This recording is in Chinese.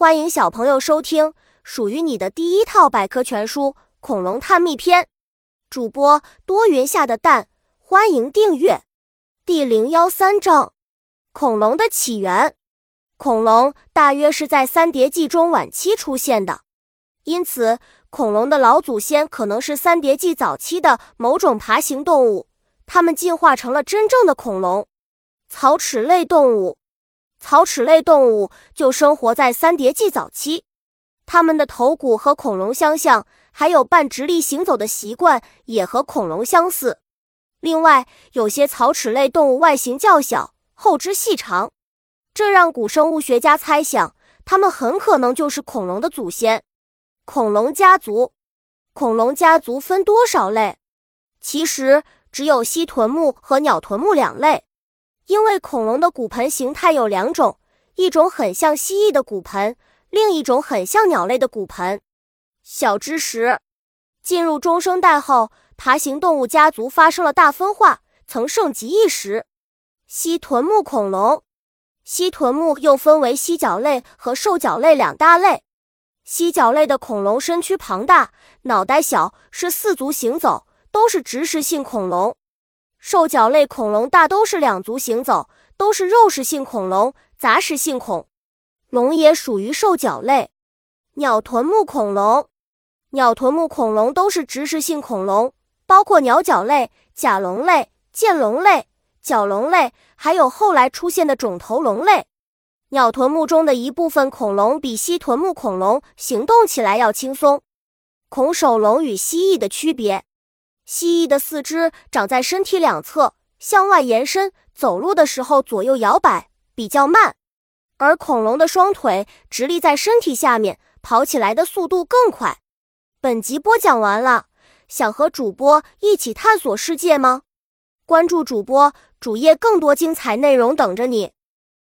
欢迎小朋友收听属于你的第一套百科全书《恐龙探秘篇》，主播多云下的蛋，欢迎订阅。第零幺三章：恐龙的起源。恐龙大约是在三叠纪中晚期出现的，因此恐龙的老祖先可能是三叠纪早期的某种爬行动物，它们进化成了真正的恐龙——草齿类动物。草齿类动物就生活在三叠纪早期，它们的头骨和恐龙相像，还有半直立行走的习惯，也和恐龙相似。另外，有些草齿类动物外形较小，后肢细长，这让古生物学家猜想，它们很可能就是恐龙的祖先。恐龙家族，恐龙家族分多少类？其实只有蜥臀目和鸟臀目两类。因为恐龙的骨盆形态有两种，一种很像蜥蜴的骨盆，另一种很像鸟类的骨盆。小知识：进入中生代后，爬行动物家族发生了大分化，曾盛极一时。蜥臀目恐龙，蜥臀目又分为蜥脚类和兽脚类两大类。蜥脚类的恐龙身躯庞大，脑袋小，是四足行走，都是植食性恐龙。兽脚类恐龙大都是两足行走，都是肉食性恐龙，杂食性恐龙也属于兽脚类。鸟臀目恐龙，鸟臀目恐龙都是植食性恐龙，包括鸟脚类、甲龙类、剑龙类、角龙类，还有后来出现的肿头龙类。鸟臀目中的一部分恐龙比蜥臀目恐龙行动起来要轻松。恐手龙与蜥蜴的区别。蜥蜴的四肢长在身体两侧，向外延伸，走路的时候左右摇摆，比较慢；而恐龙的双腿直立在身体下面，跑起来的速度更快。本集播讲完了，想和主播一起探索世界吗？关注主播主页，更多精彩内容等着你。